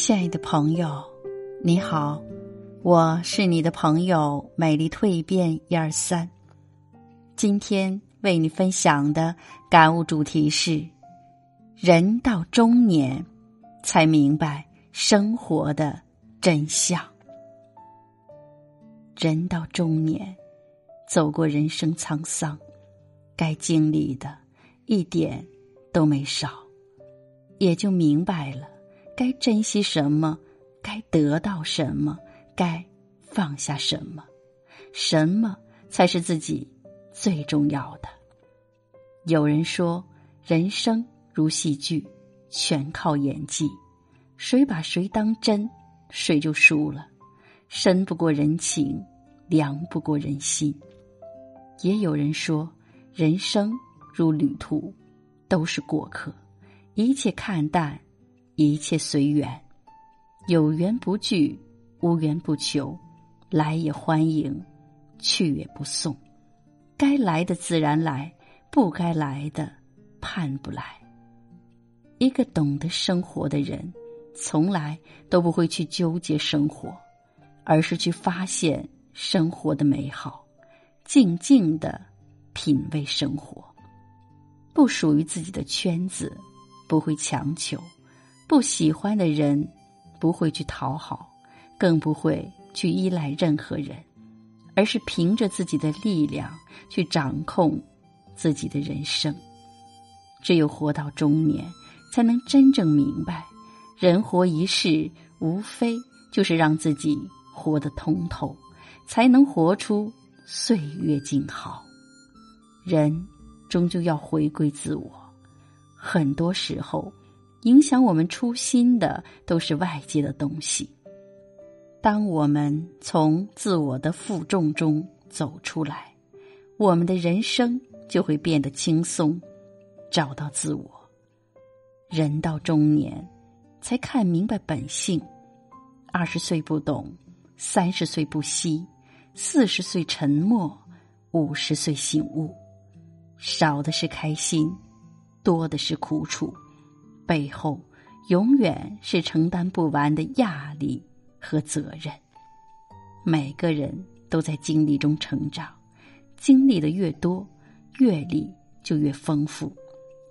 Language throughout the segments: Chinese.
亲爱的朋友，你好，我是你的朋友美丽蜕变一二三。今天为你分享的感悟主题是：人到中年才明白生活的真相。人到中年，走过人生沧桑，该经历的一点都没少，也就明白了。该珍惜什么？该得到什么？该放下什么？什么才是自己最重要的？有人说，人生如戏剧，全靠演技。谁把谁当真，谁就输了。深不过人情，凉不过人心。也有人说，人生如旅途，都是过客，一切看淡。一切随缘，有缘不拒，无缘不求，来也欢迎，去也不送。该来的自然来，不该来的盼不来。一个懂得生活的人，从来都不会去纠结生活，而是去发现生活的美好，静静的品味生活。不属于自己的圈子，不会强求。不喜欢的人，不会去讨好，更不会去依赖任何人，而是凭着自己的力量去掌控自己的人生。只有活到中年，才能真正明白，人活一世，无非就是让自己活得通透，才能活出岁月静好。人终究要回归自我，很多时候。影响我们初心的都是外界的东西。当我们从自我的负重中走出来，我们的人生就会变得轻松，找到自我。人到中年，才看明白本性。二十岁不懂，三十岁不惜，四十岁沉默，五十岁醒悟。少的是开心，多的是苦楚。背后永远是承担不完的压力和责任。每个人都在经历中成长，经历的越多，阅历就越丰富，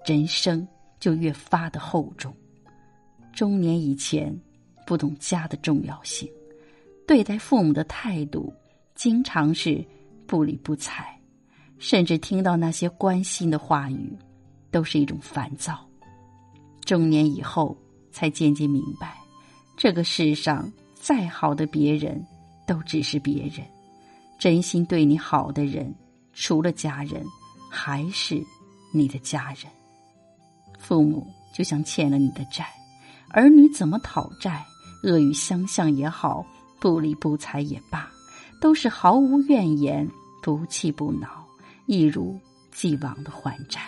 人生就越发的厚重。中年以前不懂家的重要性，对待父母的态度经常是不理不睬，甚至听到那些关心的话语，都是一种烦躁。中年以后，才渐渐明白，这个世上再好的别人，都只是别人。真心对你好的人，除了家人，还是你的家人。父母就像欠了你的债，儿女怎么讨债，恶语相向也好，不理不睬也罢，都是毫无怨言，不气不恼，一如既往的还债。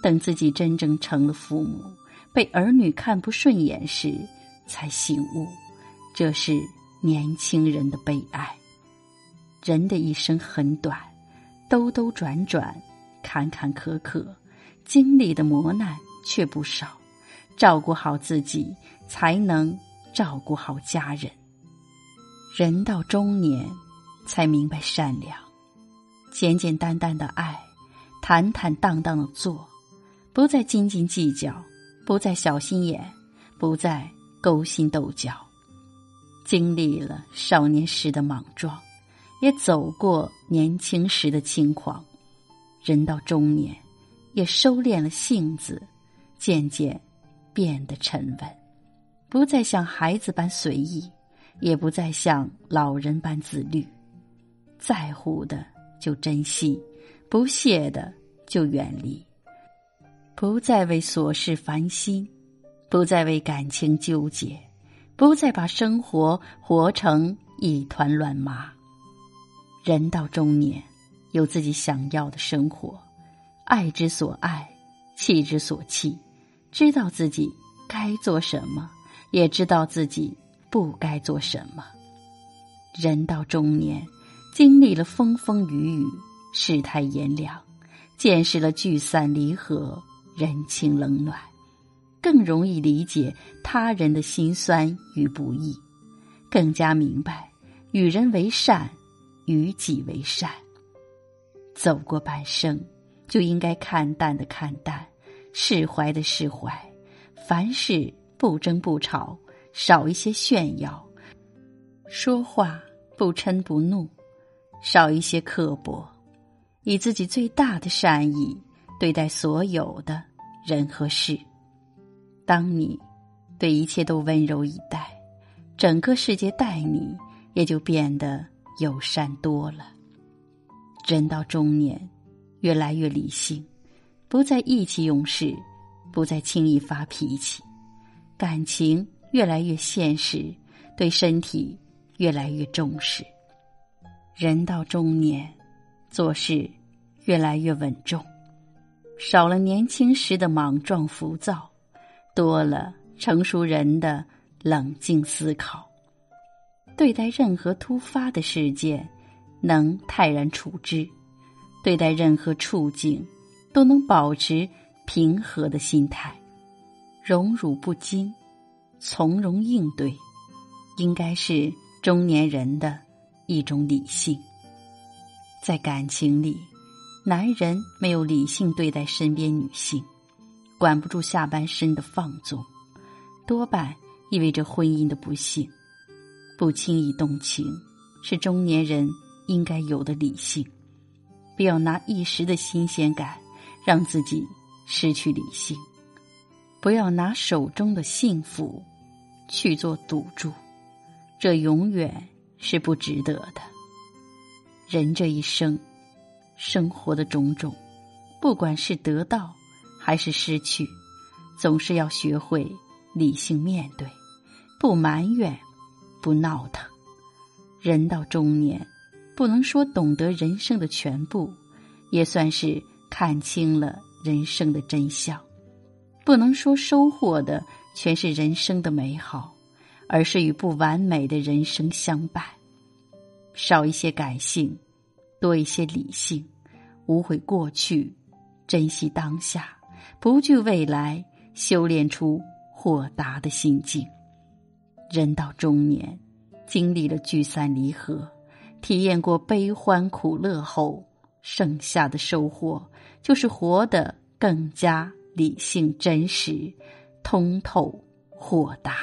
等自己真正成了父母。被儿女看不顺眼时，才醒悟，这是年轻人的悲哀。人的一生很短，兜兜转转，坎坎坷坷，经历的磨难却不少。照顾好自己，才能照顾好家人。人到中年，才明白善良，简简单单的爱，坦坦荡荡的做，不再斤斤计较。不再小心眼，不再勾心斗角，经历了少年时的莽撞，也走过年轻时的轻狂，人到中年，也收敛了性子，渐渐变得沉稳，不再像孩子般随意，也不再像老人般自律，在乎的就珍惜，不屑的就远离。不再为琐事烦心，不再为感情纠结，不再把生活活成一团乱麻。人到中年，有自己想要的生活，爱之所爱，弃之所弃，知道自己该做什么，也知道自己不该做什么。人到中年，经历了风风雨雨，世态炎凉，见识了聚散离合。人情冷暖，更容易理解他人的辛酸与不易，更加明白与人为善，与己为善。走过半生，就应该看淡的看淡，释怀的释怀，凡事不争不吵，少一些炫耀，说话不嗔不怒，少一些刻薄，以自己最大的善意对待所有的人和事。当你对一切都温柔以待，整个世界待你也就变得友善多了。人到中年，越来越理性，不再意气用事，不再轻易发脾气，感情越来越现实，对身体越来越重视。人到中年，做事越来越稳重，少了年轻时的莽撞浮躁，多了成熟人的冷静思考。对待任何突发的事件。能泰然处之，对待任何处境，都能保持平和的心态，荣辱不惊，从容应对，应该是中年人的一种理性。在感情里，男人没有理性对待身边女性，管不住下半身的放纵，多半意味着婚姻的不幸。不轻易动情，是中年人。应该有的理性，不要拿一时的新鲜感让自己失去理性，不要拿手中的幸福去做赌注，这永远是不值得的。人这一生，生活的种种，不管是得到还是失去，总是要学会理性面对，不埋怨，不闹腾。人到中年。不能说懂得人生的全部，也算是看清了人生的真相；不能说收获的全是人生的美好，而是与不完美的人生相伴。少一些感性，多一些理性，无悔过去，珍惜当下，不惧未来，修炼出豁达的心境。人到中年，经历了聚散离合。体验过悲欢苦乐后，剩下的收获就是活得更加理性、真实、通透、豁达。